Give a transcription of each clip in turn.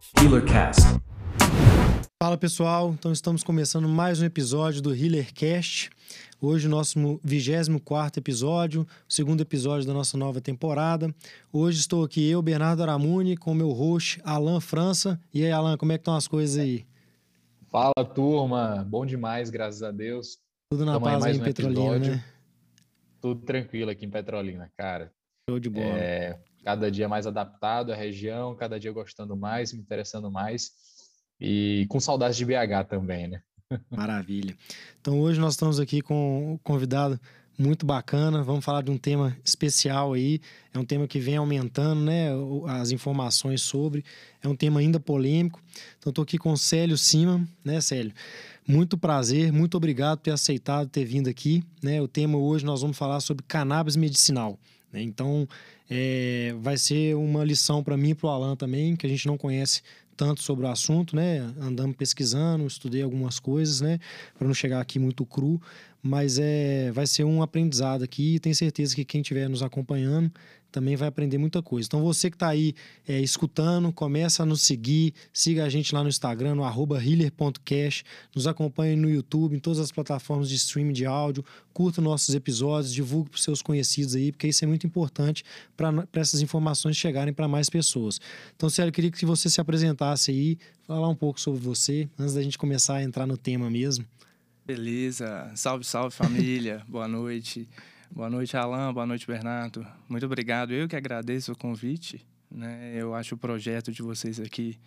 HealerCast. Fala pessoal, então estamos começando mais um episódio do HealerCast. Hoje, o nosso 24 episódio, o segundo episódio da nossa nova temporada. Hoje estou aqui eu, Bernardo Aramuni, com o meu host, Alan França. E aí, Alan, como é que estão as coisas aí? Fala, turma. Bom demais, graças a Deus. Tudo na Tamo paz aí mais em um Petrolina, episódio. né? Tudo tranquilo aqui em Petrolina, cara. Show de bola. É, cada dia mais adaptado à região, cada dia gostando mais, me interessando mais. E com saudades de BH também, né? Maravilha. Então hoje nós estamos aqui com um convidado muito bacana. Vamos falar de um tema especial aí. É um tema que vem aumentando, né? As informações sobre. É um tema ainda polêmico. Então estou aqui com o Célio Cima, né, Célio? Muito prazer, muito obrigado por ter aceitado ter vindo aqui. Né? O tema hoje nós vamos falar sobre cannabis medicinal. né? Então é, vai ser uma lição para mim e para o Alan também, que a gente não conhece tanto sobre o assunto, né? Andamos pesquisando, estudei algumas coisas, né? Para não chegar aqui muito cru, mas é, vai ser um aprendizado aqui e tenho certeza que quem estiver nos acompanhando também vai aprender muita coisa. Então você que está aí é, escutando, começa a nos seguir, siga a gente lá no Instagram, no arroba healer.cash, nos acompanhe no YouTube, em todas as plataformas de streaming de áudio, curta nossos episódios, divulgue para os seus conhecidos aí, porque isso é muito importante para essas informações chegarem para mais pessoas. Então, Célio, eu queria que você se apresentasse aí, falar um pouco sobre você, antes da gente começar a entrar no tema mesmo. Beleza. Salve, salve família. Boa noite. Boa noite, Alan. Boa noite, Bernardo. Muito obrigado. Eu que agradeço o convite. Né? Eu acho o projeto de vocês aqui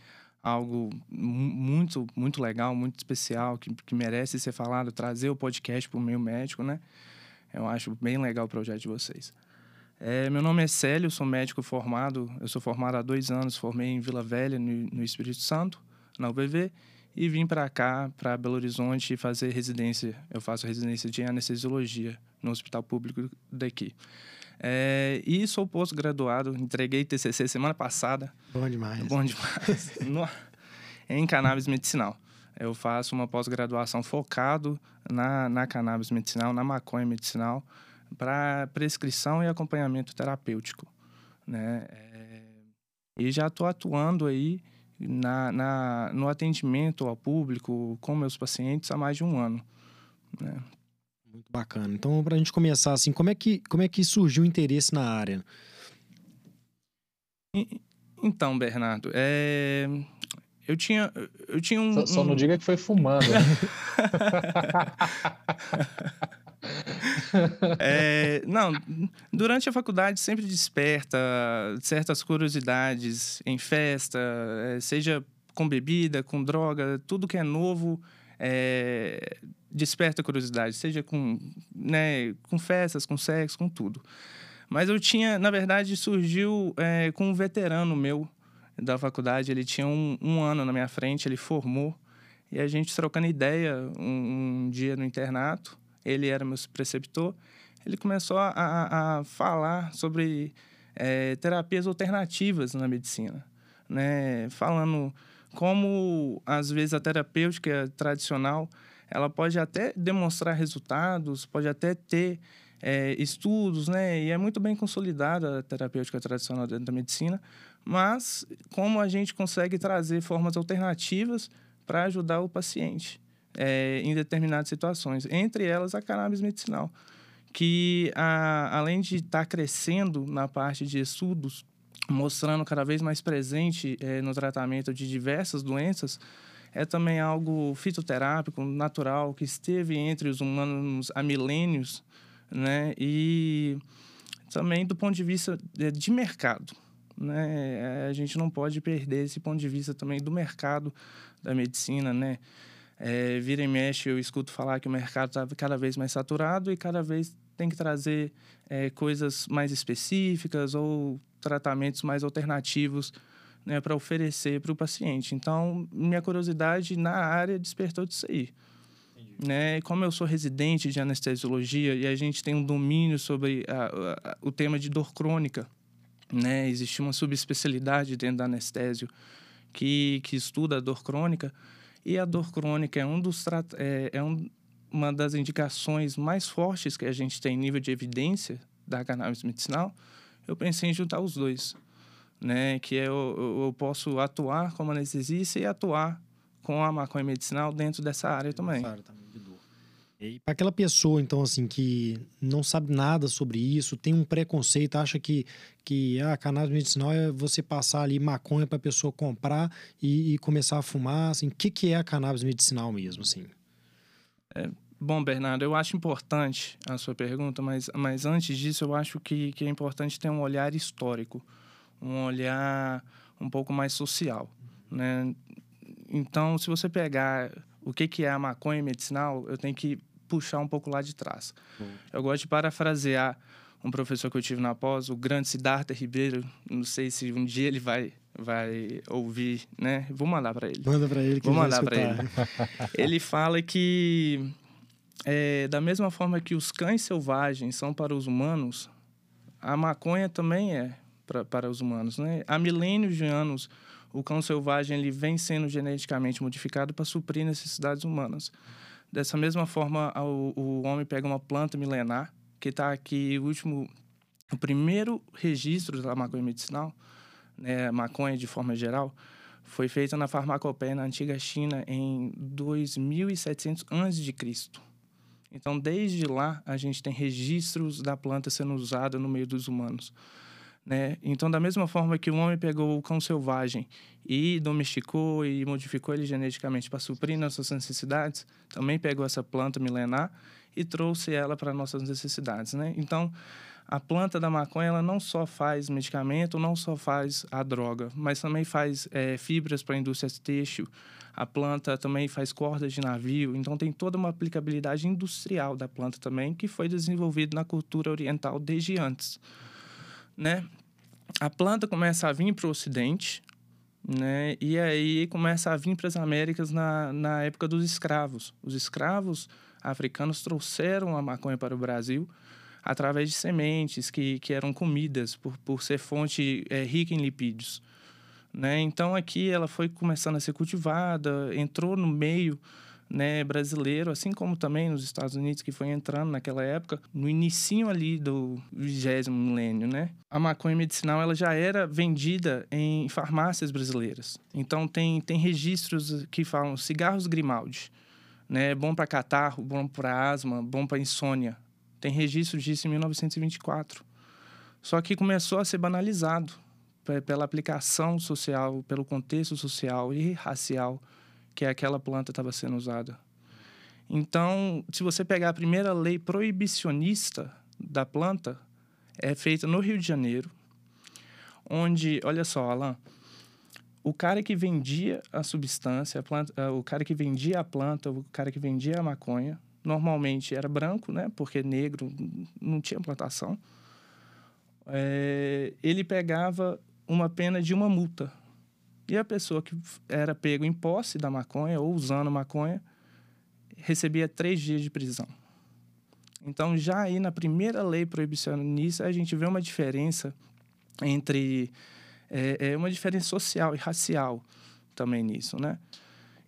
algo mu- muito, muito legal, muito especial, que, que merece ser falado, trazer o podcast para o meio médico, né? Eu acho bem legal o projeto de vocês. É, meu nome é Célio, sou médico formado. Eu sou formado há dois anos, formei em Vila Velha, no, no Espírito Santo, na UBV, e vim para cá, para Belo Horizonte, fazer residência. Eu faço residência de anestesiologia no hospital público daqui. É, e sou pós-graduado, entreguei TCC semana passada. Bom demais. Bom demais. No- em cannabis medicinal. Eu faço uma pós-graduação focado na, na cannabis medicinal, na maconha medicinal, para prescrição e acompanhamento terapêutico. Né? É, e já estou atuando aí na, na, no atendimento ao público com meus pacientes há mais de um ano. Né? Muito bacana. Então, para a gente começar assim, como é que, como é que surgiu o interesse na área? E- Então, Bernardo, é, eu tinha, eu tinha um, Só, só não um- diga que foi fumando. né? É, não, durante a faculdade sempre desperta certas curiosidades em festa, é, seja com bebida, com droga, tudo que é novo é, desperta curiosidade, seja com, né, com festas, com sexo, com tudo. Mas eu tinha, na verdade, surgiu é, com um veterano meu da faculdade, ele tinha um, um ano na minha frente, ele formou, e a gente trocando ideia um, um dia no internato, ele era meu preceptor, ele começou a, a, a falar sobre eh, terapias alternativas na medicina, né? Falando como, às vezes, a terapêutica tradicional, ela pode até demonstrar resultados, pode até ter eh, estudos, né? E é muito bem consolidada a terapêutica tradicional dentro da medicina, mas como a gente consegue trazer formas alternativas para ajudar o paciente é, em determinadas situações, entre elas a cannabis medicinal, que a, além de estar crescendo na parte de estudos, mostrando cada vez mais presente é, no tratamento de diversas doenças, é também algo fitoterápico, natural, que esteve entre os humanos há milênios, né? E também do ponto de vista de de mercado, né? A gente não pode perder esse ponto de vista também do mercado da medicina, né? É, vira e mexe, eu escuto falar que o mercado está cada vez mais saturado e cada vez tem que trazer é, coisas mais específicas ou tratamentos mais alternativos né, para oferecer para o paciente. Então, minha curiosidade na área despertou disso aí. Né? Como eu sou residente de anestesiologia e a gente tem um domínio sobre a- a- o tema de dor crônica, né? existe uma subespecialidade dentro da anestésio que, que estuda a dor crônica e a dor crônica é um dos é, é um, uma das indicações mais fortes que a gente tem em nível de evidência da cannabis medicinal. Eu pensei em juntar os dois, né? Que eu, eu posso atuar como anestesista e atuar com a maconha medicinal dentro dessa área também. Claro, também. E para aquela pessoa, então, assim, que não sabe nada sobre isso, tem um preconceito, acha que, que a ah, cannabis medicinal é você passar ali maconha para a pessoa comprar e, e, começar a fumar, assim, o que, que é a cannabis medicinal mesmo, assim? É, bom, Bernardo, eu acho importante a sua pergunta, mas, mas antes disso, eu acho que, que é importante ter um olhar histórico, um olhar um pouco mais social, né? Então, se você pegar o que, que é a maconha medicinal, eu tenho que puxar um pouco lá de trás. Uhum. Eu gosto de parafrasear um professor que eu tive na pós, o grande Siddhartha Ribeiro. Não sei se um dia ele vai vai ouvir, né? Vou mandar para ele. Manda para ele. Que Vou mandar para ele. ele fala que é, da mesma forma que os cães selvagens são para os humanos, a maconha também é pra, para os humanos, né? Há milênios de anos o cão selvagem ele vem sendo geneticamente modificado para suprir necessidades humanas. Dessa mesma forma, o, o homem pega uma planta milenar, que está aqui, o último, o primeiro registro da maconha medicinal, né, maconha de forma geral, foi feito na farmacopeia na antiga China em 2700 a.C. Então, desde lá, a gente tem registros da planta sendo usada no meio dos humanos. Né? Então, da mesma forma que o homem pegou o cão selvagem e domesticou e modificou ele geneticamente para suprir nossas necessidades, também pegou essa planta milenar e trouxe ela para nossas necessidades. Né? Então, a planta da maconha ela não só faz medicamento, não só faz a droga, mas também faz é, fibras para a indústria têxtil. A planta também faz cordas de navio, então tem toda uma aplicabilidade industrial da planta também que foi desenvolvida na cultura oriental desde antes, né? a planta começa a vir para o Ocidente, né? E aí começa a vir para as Américas na, na época dos escravos. Os escravos africanos trouxeram a maconha para o Brasil através de sementes que, que eram comidas por, por ser fonte é, rica em lipídios. Né? Então aqui ela foi começando a ser cultivada, entrou no meio né, brasileiro, assim como também nos Estados Unidos, que foi entrando naquela época, no início ali do vigésimo milênio, né? A maconha medicinal, ela já era vendida em farmácias brasileiras. Então, tem, tem registros que falam cigarros Grimaldi, né? Bom para catarro, bom para asma, bom para insônia. Tem registro disso em 1924. Só que começou a ser banalizado pela aplicação social, pelo contexto social e racial que aquela planta estava sendo usada. Então, se você pegar a primeira lei proibicionista da planta, é feita no Rio de Janeiro, onde, olha só, Alan, o cara que vendia a substância, a planta, eh, o cara que vendia a planta, o cara que vendia a maconha, normalmente era branco, né? Porque negro não tinha plantação. É, ele pegava uma pena de uma multa e a pessoa que era pego em posse da maconha ou usando maconha recebia três dias de prisão. Então, já aí na primeira lei proibicionista, a gente vê uma diferença entre. É, é uma diferença social e racial também nisso, né?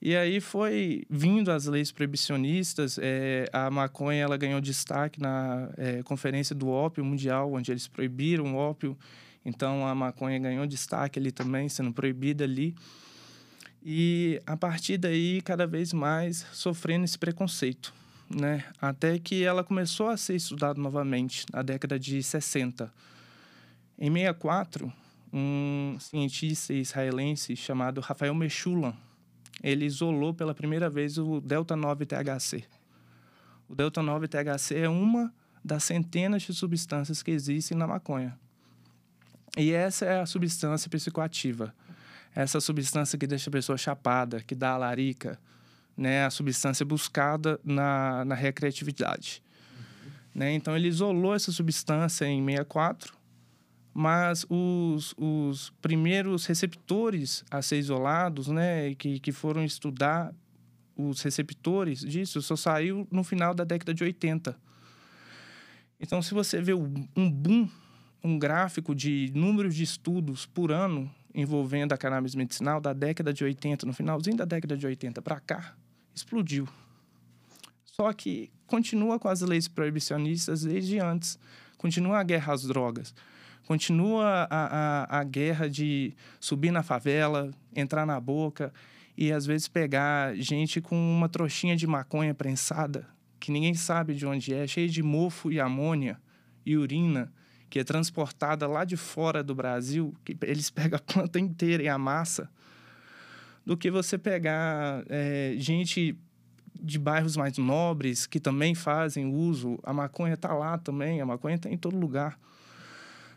E aí foi vindo as leis proibicionistas, é, a maconha ela ganhou destaque na é, Conferência do Ópio Mundial, onde eles proibiram o ópio então a maconha ganhou destaque ali também, sendo proibida ali. E a partir daí, cada vez mais sofrendo esse preconceito, né? Até que ela começou a ser estudada novamente na década de 60. Em 64, um cientista israelense chamado Rafael Meshulam, ele isolou pela primeira vez o delta 9 THC. O delta 9 THC é uma das centenas de substâncias que existem na maconha. E essa é a substância psicoativa. Essa substância que deixa a pessoa chapada, que dá a larica, né? A substância buscada na, na recreatividade. Uhum. Né? Então, ele isolou essa substância em 64, mas os, os primeiros receptores a ser isolados, né? Que, que foram estudar os receptores disso, só saiu no final da década de 80. Então, se você vê um boom um gráfico de números de estudos por ano envolvendo a cannabis medicinal da década de 80, no finalzinho da década de 80 para cá, explodiu. Só que continua com as leis proibicionistas desde antes, continua a guerra às drogas, Continua a, a, a guerra de subir na favela, entrar na boca e às vezes pegar gente com uma trouxinha de maconha prensada, que ninguém sabe de onde é, cheia de mofo e amônia e urina, que é transportada lá de fora do Brasil, que eles pegam a planta inteira e a massa, do que você pegar é, gente de bairros mais nobres que também fazem uso. A maconha está lá também, a maconha está em todo lugar.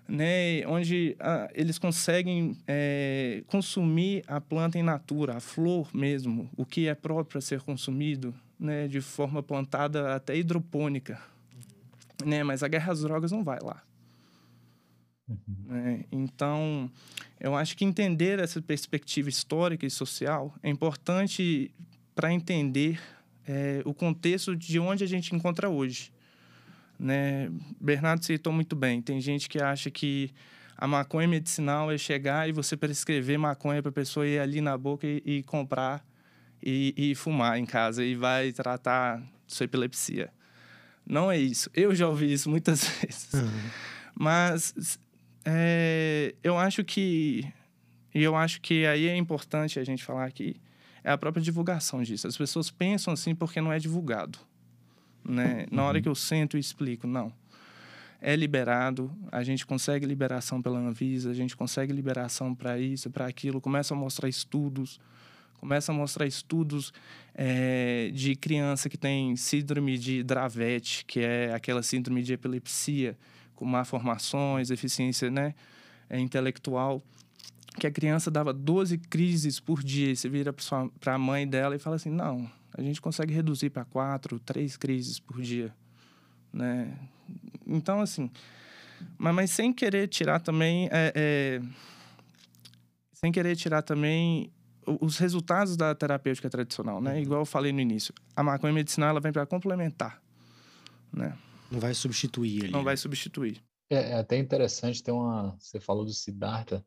Né, onde ah, eles conseguem é, consumir a planta em natura, a flor mesmo, o que é próprio para ser consumido, né, de forma plantada até hidropônica. Né, mas a guerra às drogas não vai lá. Uhum. Né? Então, eu acho que entender essa perspectiva histórica e social é importante para entender é, o contexto de onde a gente encontra hoje. Né? Bernardo citou muito bem. Tem gente que acha que a maconha medicinal é chegar e você prescrever maconha para a pessoa ir ali na boca e, e comprar e, e, fumar em casa e vai tratar sua epilepsia. Não é isso. Eu já ouvi isso muitas vezes. Uhum. Mas é, eu acho que e eu acho que aí é importante a gente falar aqui é a própria divulgação disso. As pessoas pensam assim porque não é divulgado. Né? Na hora uhum. que eu sento e explico, não. É liberado, a gente consegue liberação pela Anvisa, a gente consegue liberação para isso, para aquilo, começa a mostrar estudos, começa a mostrar estudos é, de criança que tem síndrome de Dravet, que é aquela síndrome de epilepsia, malformações, deficiência né, é, intelectual que a criança dava 12 crises por dia. E você vira para a mãe dela e fala assim: não, a gente consegue reduzir para quatro, três crises por dia. Né? Então, assim, mas, mas sem querer tirar também. É, é, sem querer tirar também os resultados da terapêutica tradicional, né? Uhum. Igual eu falei no início, a maconha medicinal ela vem para complementar, né? Não vai substituir ali. Não né? vai substituir. É, é, até interessante, tem uma. Você falou do Siddhartha,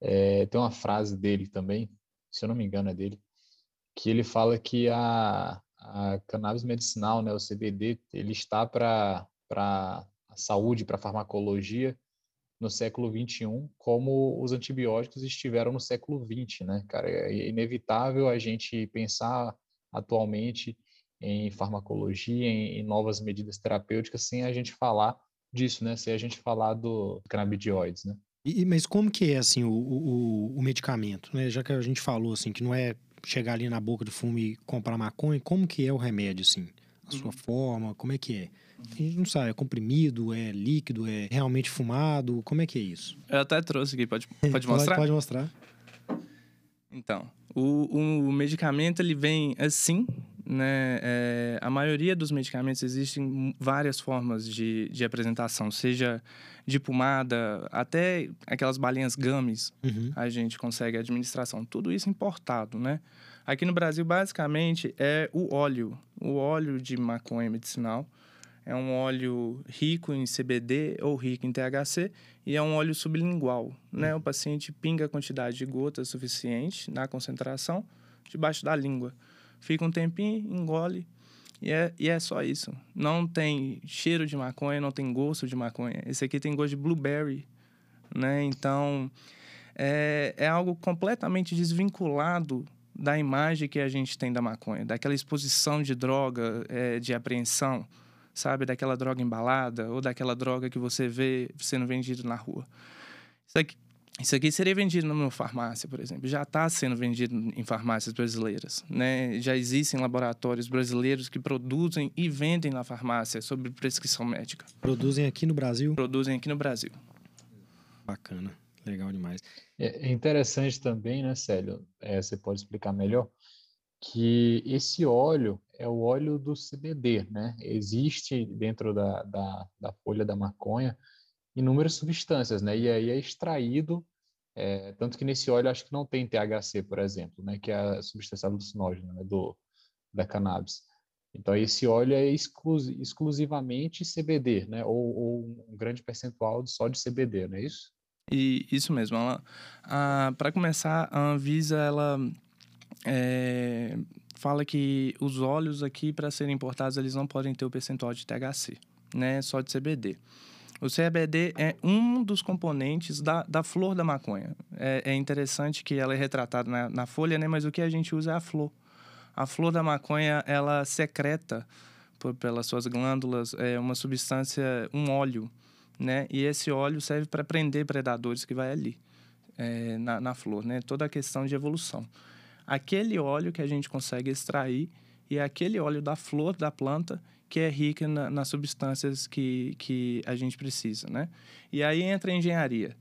é, tem uma frase dele também, se eu não me engano é dele, que ele fala que a, a cannabis medicinal, né, o CBD, ele está para a saúde, para a farmacologia no século 21, como os antibióticos estiveram no século 20, né, cara? É inevitável a gente pensar atualmente em farmacologia, em, em novas medidas terapêuticas, sem a gente falar disso, né? Sem a gente falar do canabidioides, né? E, mas como que é, assim, o, o, o, medicamento, né? Já que a gente falou, assim, que não é chegar ali na boca do fumo e comprar maconha, como que é o remédio, assim? A sua uhum. forma, como é que é? A gente não sabe, é comprimido, é líquido, é realmente fumado, como é que é isso? Eu até trouxe aqui, pode, pode mostrar? pode, pode mostrar. Então, o, o medicamento, ele vem assim, né? É, a maioria dos medicamentos existem várias formas de, de apresentação, seja de pomada, até aquelas balinhas gummies, uhum. a gente consegue administração. Tudo isso importado, né? Aqui no Brasil, basicamente, é o óleo. O óleo de maconha medicinal. É um óleo rico em CBD ou rico em THC e é um óleo sublingual, né? O paciente pinga a quantidade de gotas suficiente na concentração debaixo da língua. Fica um tempinho, engole, e é, e é só isso. Não tem cheiro de maconha, não tem gosto de maconha. Esse aqui tem gosto de blueberry, né? Então, é, é algo completamente desvinculado da imagem que a gente tem da maconha, daquela exposição de droga, é, de apreensão, sabe? Daquela droga embalada ou daquela droga que você vê sendo vendido na rua. Isso aqui, isso aqui seria vendido numa farmácia, por exemplo. Já está sendo vendido em farmácias brasileiras. Né? Já existem laboratórios brasileiros que produzem e vendem na farmácia sobre prescrição médica. Produzem aqui no Brasil? Produzem aqui no Brasil. Bacana. Legal demais. É, é interessante também, né, Célio? É, você pode explicar melhor que esse óleo é o óleo do CBD, né? Existe dentro da, da, da folha da maconha inúmeras substâncias, né? E aí é extraído, é, tanto que nesse óleo acho que não tem THC, por exemplo, né? Que é a substância alucinógena né? do, da cannabis. Então esse óleo é exclusivamente CBD, né? Ou, ou, um grande percentual só de CBD, não é isso? E isso mesmo. Para começar, a Anvisa ela é, fala que os óleos aqui para serem importados eles não podem ter o percentual de THC, né? Só de CBD. O CBD é um dos componentes da, da flor da maconha. É, é interessante que ela é retratada na, na, folha, né? Mas o que a gente usa é a flor. A flor da maconha, ela secreta por, pelas suas glândulas é uma substância, um óleo, né? E esse óleo serve para prender predadores que vai ali é, na, na flor, né? Toda a questão de evolução. Aquele óleo que a gente consegue extrair e é aquele óleo da flor da planta que é rica na, nas substâncias que, que a gente precisa, né? E aí entra a engenharia,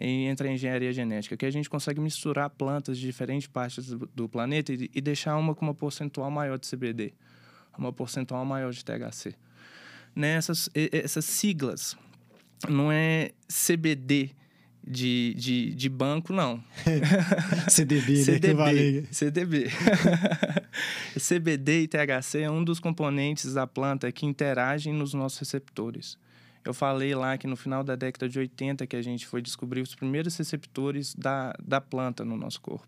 entra a engenharia genética, que a gente consegue misturar plantas de diferentes partes do, do planeta e, e, deixar uma com uma percentual maior de CBD, uma percentual maior de THC. Nessas essas siglas, não é CBD de, de, de banco, não. CDB, né? CDB, CDB. CBD e THC é um dos componentes da planta que interagem nos nossos receptores. Eu falei lá que no final da década de 80 que a gente foi descobrir os primeiros receptores da, da planta no nosso corpo.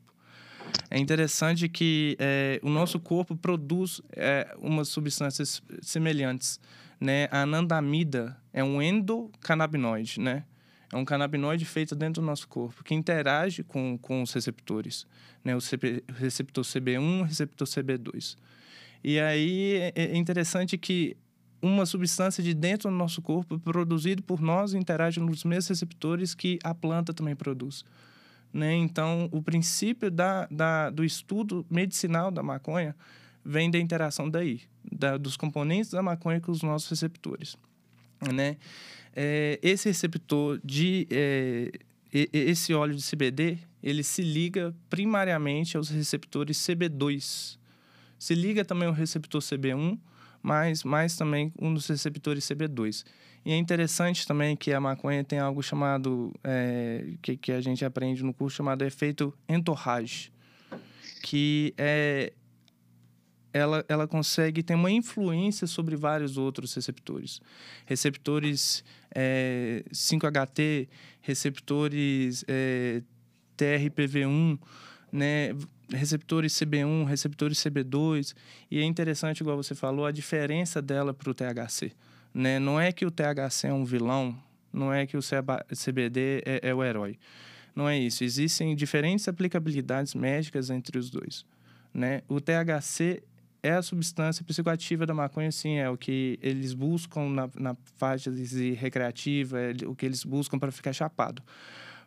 É interessante que é, o nosso corpo produz é, umas substâncias semelhantes. Né? A anandamida é um endocannabinoide, né? É um canabinoide feito dentro do nosso corpo, que interage com, com os receptores, né? o, CP, receptor CB1 e o receptor CB2. E aí é, é interessante que uma substância de dentro do nosso corpo, produzido por nós, interage nos mesmos receptores que a planta também produz. Né? Então, o princípio da, da, do estudo medicinal da maconha vem da interação daí, da, dos componentes da maconha com os nossos receptores. Né? é, esse receptor de é, esse óleo de CBD ele se liga primariamente aos receptores CB2. Se liga também ao receptor CB1, mas mais também um dos receptores CB2. E é interessante também que a maconha tem algo chamado, é, que, que a gente aprende no curso, chamado efeito entourage, que é ela, ela consegue ter uma influência sobre vários outros receptores. Receptores é, 5HT, receptores é, TRPV1, né, receptores CB1, receptores CB2. E é interessante, igual você falou, a diferença dela para o THC. Né? Não é que o THC é um vilão, não é que o CBD é, é o herói. Não é isso. Existem diferentes aplicabilidades médicas entre os dois. Né? O THC é a substância psicoativa da maconha, sim, é o que eles buscam na, na fase recreativa, é o que eles buscam para ficar chapado.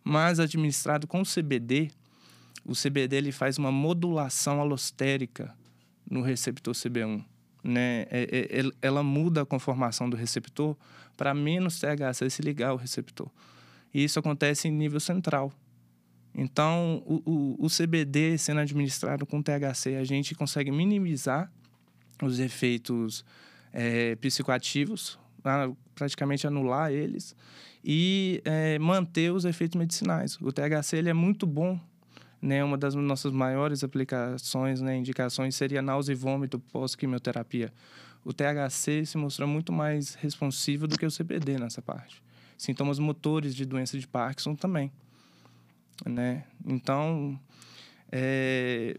Mas administrado com CBD, o CBD ele faz uma modulação alostérica no receptor CB1. Né? É, é, é ela muda a conformação do receptor para menos THC se ligar ao receptor. E isso acontece em nível central, então, o, o, o, CBD sendo administrado com THC, a gente consegue minimizar os efeitos é, psicoativos, praticamente anular eles, e é, manter os efeitos medicinais. O THC ele é muito bom, né? Uma das nossas maiores aplicações, né, indicações seria náusea e vômito pós-quimioterapia. O THC se mostrou muito mais responsivo do que o CBD nessa parte. Sintomas motores de doença de Parkinson também né? Então, é...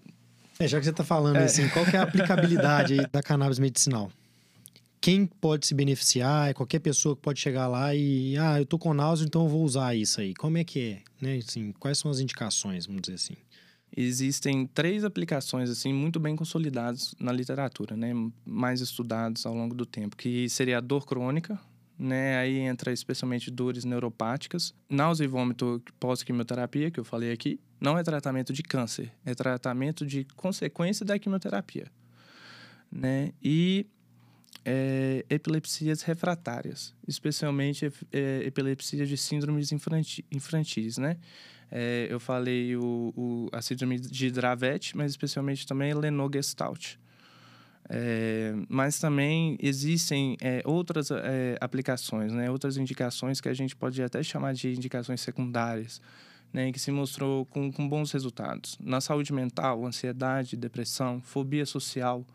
é já que você está falando é. assim, qual é a aplicabilidade da cannabis medicinal? Quem pode se beneficiar? É qualquer pessoa que pode chegar lá e, ah, eu tô com náusea, então eu vou usar isso aí. Como é que é? Né? Assim, quais são as indicações, vamos dizer assim? Existem três aplicações assim muito bem consolidadas na literatura, né, mais estudados ao longo do tempo, que seria a dor crônica, né? Aí entra especialmente dores neuropáticas, náusea e vômito pós-quimioterapia, que eu falei aqui. Não é tratamento de câncer, é tratamento de consequência da quimioterapia, né? E é, epilepsias refratárias, especialmente é, epilepsia de síndromes infantis, infantis, né? É, eu falei o, o, a síndrome de Dravet, mas especialmente também Lennox-Gastaut. É, mas também existem é, outras é, aplicações, né, outras indicações que a gente pode até chamar de indicações secundárias, né, que se mostrou com, com bons resultados. Na saúde mental, ansiedade, depressão, fobia social,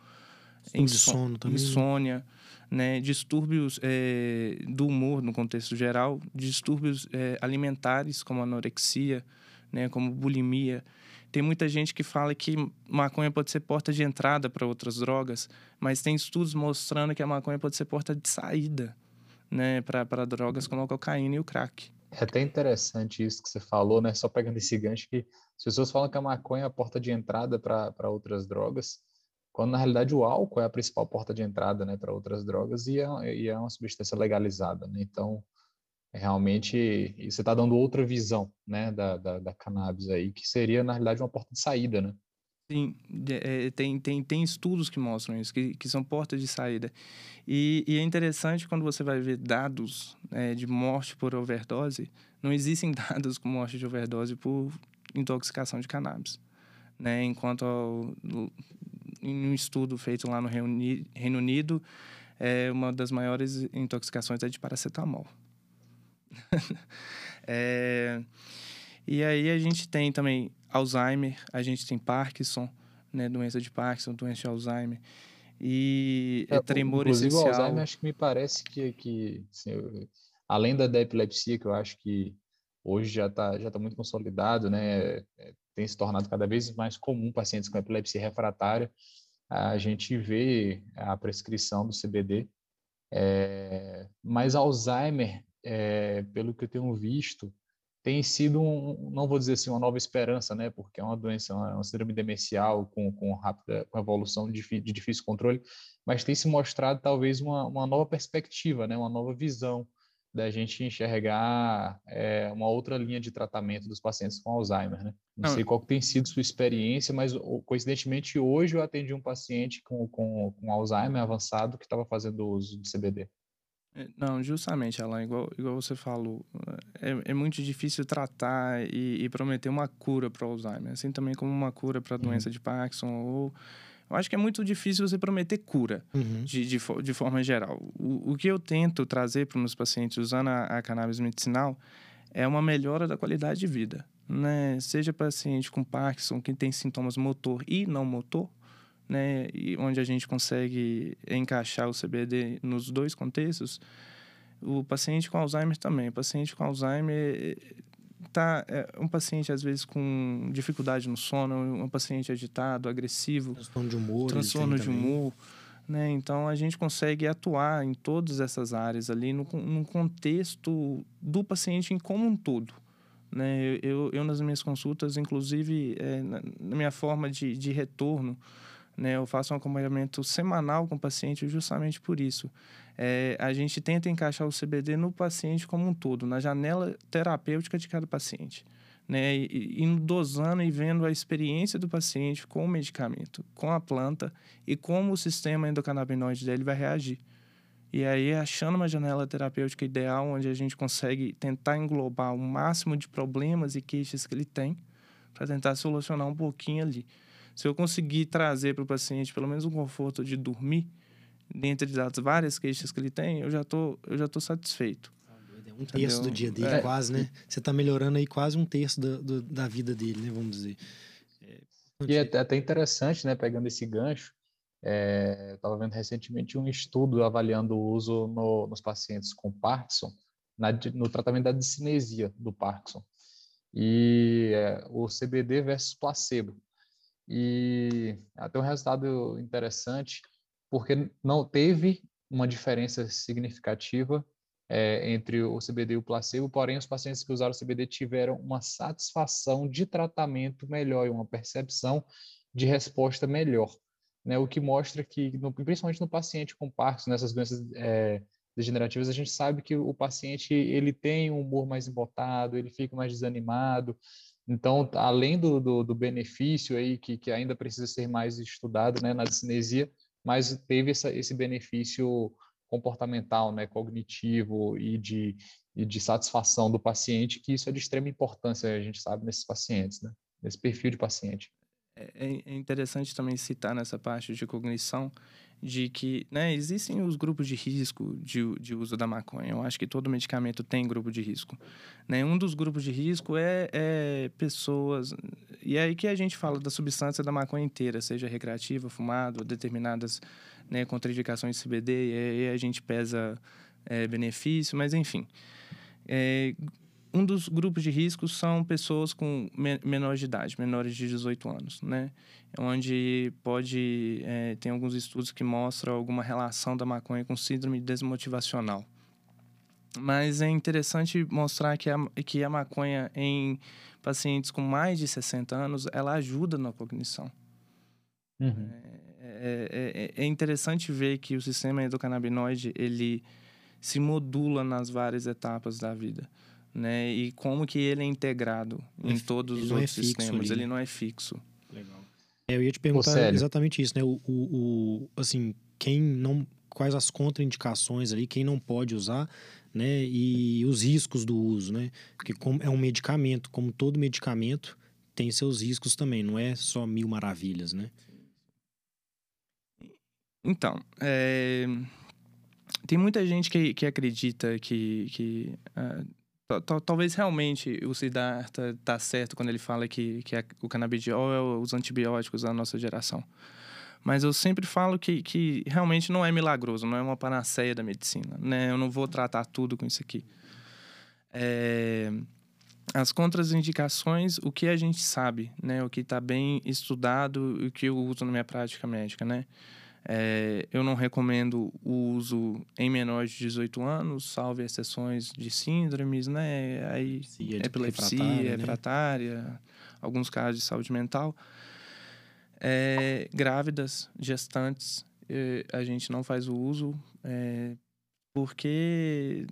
insônia, né, distúrbios é, do humor no contexto geral, distúrbios é, alimentares como anorexia, né, como bulimia. Tem muita gente que fala que maconha pode ser porta de entrada para outras drogas, mas tem estudos mostrando que a maconha pode ser porta de saída, né, para drogas como a cocaína e o crack. É até interessante isso que você falou, né? Só pegando esse gancho que as pessoas falam que a maconha é a porta de entrada para outras drogas, quando na realidade o álcool é a principal porta de entrada, né, para outras drogas e é, e é uma substância legalizada, né? Então, realmente, você está dando outra visão, né, da, da, da cannabis aí, que seria na realidade uma porta de saída, né? Sim, é, tem, tem, tem estudos que mostram isso, que, que são portas de saída. E, e é interessante quando você vai ver dados é, de morte por overdose, não existem dados com morte de overdose por intoxicação de cannabis. Né? Enquanto em um estudo feito lá no Reino Unido, é, uma das maiores intoxicações é de paracetamol. é, e aí a gente tem também Alzheimer, a gente tem Parkinson, né, doença de Parkinson, doença de Alzheimer. E é, tremor inclusive, essencial. o Alzheimer, acho que me parece que, que assim, eu, além da, da epilepsia, que eu acho que hoje já está já tá muito consolidado, né, é, tem se tornado cada vez mais comum pacientes com epilepsia refratária, a gente vê a prescrição do CBD, é, mas Alzheimer, é, pelo que eu tenho visto, tem sido, um, não vou dizer assim, uma nova esperança, né? Porque é uma doença, uma, uma síndrome demencial com, com rápida com evolução de, de, difícil controle, mas tem se mostrado talvez uma, uma nova perspectiva, né? Uma nova visão da gente enxergar é, uma outra linha de tratamento dos pacientes com Alzheimer, né? Não, não sei qual tem sido sua experiência, mas coincidentemente hoje eu atendi um paciente com, com, com Alzheimer avançado que estava fazendo uso de CBD. É, não, justamente, Alan, igual, igual você falou, é, é muito difícil tratar e, e prometer uma cura para o Alzheimer, assim também como uma cura para a uhum. doença uhum. de Parkinson ou... Eu acho que é muito difícil você prometer cura, uhum. de, de, de, forma geral. O, o que eu tento trazer para os meus pacientes usando a, a cannabis medicinal é uma melhora da qualidade de vida. Né? Seja paciente com Parkinson, que tem sintomas motor e não motor, né, e onde a gente consegue encaixar o CBD nos dois contextos, o paciente com Alzheimer também. O paciente com Alzheimer tá é um paciente às vezes com dificuldade no sono, um paciente agitado, agressivo, transtorno de humor, transtorno de humor, né? Então a gente consegue atuar em todas essas áreas ali no, no contexto do paciente em como um todo. Né? Eu, eu, nas minhas consultas, inclusive, é, na, na minha forma de, de retorno, né? Eu faço um acompanhamento semanal com o paciente justamente por isso. É, a gente tenta encaixar o CBD no paciente como um todo, na janela terapêutica de cada paciente. Né, e, dosando e vendo a experiência do paciente com o medicamento, com a planta e como o sistema endocannabinoide dele vai reagir. E aí, achando uma janela terapêutica ideal, onde a gente consegue tentar englobar o máximo de problemas e queixas que ele tem, para tentar solucionar um pouquinho ali. Se eu conseguir trazer para o paciente pelo menos um conforto de dormir, dentre as várias queixas que ele tem, eu já tô, eu já tô satisfeito. É um terço Entendeu? do dia dele, é. quase, né? Você está melhorando aí quase um terço do, do, da vida dele, né? Vamos dizer. É, e é até interessante, né? Pegando esse gancho, é, estava vendo recentemente um estudo avaliando o uso no, nos pacientes com Parkinson, na, no tratamento da discinesia do Parkinson. E é, o CBD versus placebo. E até um resultado interessante, porque não teve uma diferença significativa é, entre o CBD e o placebo, porém os pacientes que usaram o CBD tiveram uma satisfação de tratamento melhor e uma percepção de resposta melhor, né? O que mostra que, no, principalmente no paciente com Parkinson, nessas doenças é, degenerativas, a gente sabe que o paciente ele tem um humor mais embotado, ele fica mais desanimado, então, além do, do, do benefício aí, que, que ainda precisa ser mais estudado né, na cinesia, mas teve essa, esse benefício comportamental, né, cognitivo e de, e de satisfação do paciente, que isso é de extrema importância, a gente sabe, nesses pacientes, né, nesse perfil de paciente. É, é interessante também citar nessa parte de cognição de que né, existem os grupos de risco de, de uso da maconha. Eu acho que todo medicamento tem grupo de risco. Né? Um dos grupos de risco é, é pessoas. E é aí que a gente fala da substância da maconha inteira, seja recreativa, fumado, determinadas né, contraindicações de CBD, e aí a gente pesa é, benefício, mas enfim. É, um dos grupos de risco são pessoas com menores de idade, menores de 18 anos, né? Onde pode... É, tem alguns estudos que mostram alguma relação da maconha com síndrome desmotivacional. Mas é interessante mostrar que a, que a maconha em pacientes com mais de 60 anos, ela ajuda na cognição. Uhum. É, é, é, interessante ver que o sistema endocannabinoide, ele se modula nas várias etapas da vida. Né? E como que ele é integrado em todos ele os outros é sistemas. Ali. Ele não é fixo. Legal. É, eu ia te perguntar exatamente isso, né? O, o, o, assim, quem não... Quais as contraindicações ali, quem não pode usar né? E os riscos do uso, né? Porque como é um medicamento, como todo medicamento, tem seus riscos também, não é só mil maravilhas, né? Então, é... tem muita gente que, que acredita que, que uh, talvez realmente o Siddhartha tá certo quando ele fala que, que o canabidiol é os antibióticos da nossa geração. Mas eu sempre falo que, que realmente não é milagroso, não é uma panaceia da medicina, né? Eu não vou tratar tudo com isso aqui. É... As contraindicações, o que a gente sabe, né? O que está bem estudado e o que eu uso na minha prática médica, né? É, eu não recomendo o uso em menores de 18 anos, salvo exceções de síndromes, né? Aí, Sim, é epilepsia, refratária, refratária né? alguns casos de saúde mental. É, grávidas, gestantes, a gente não faz o uso é, porque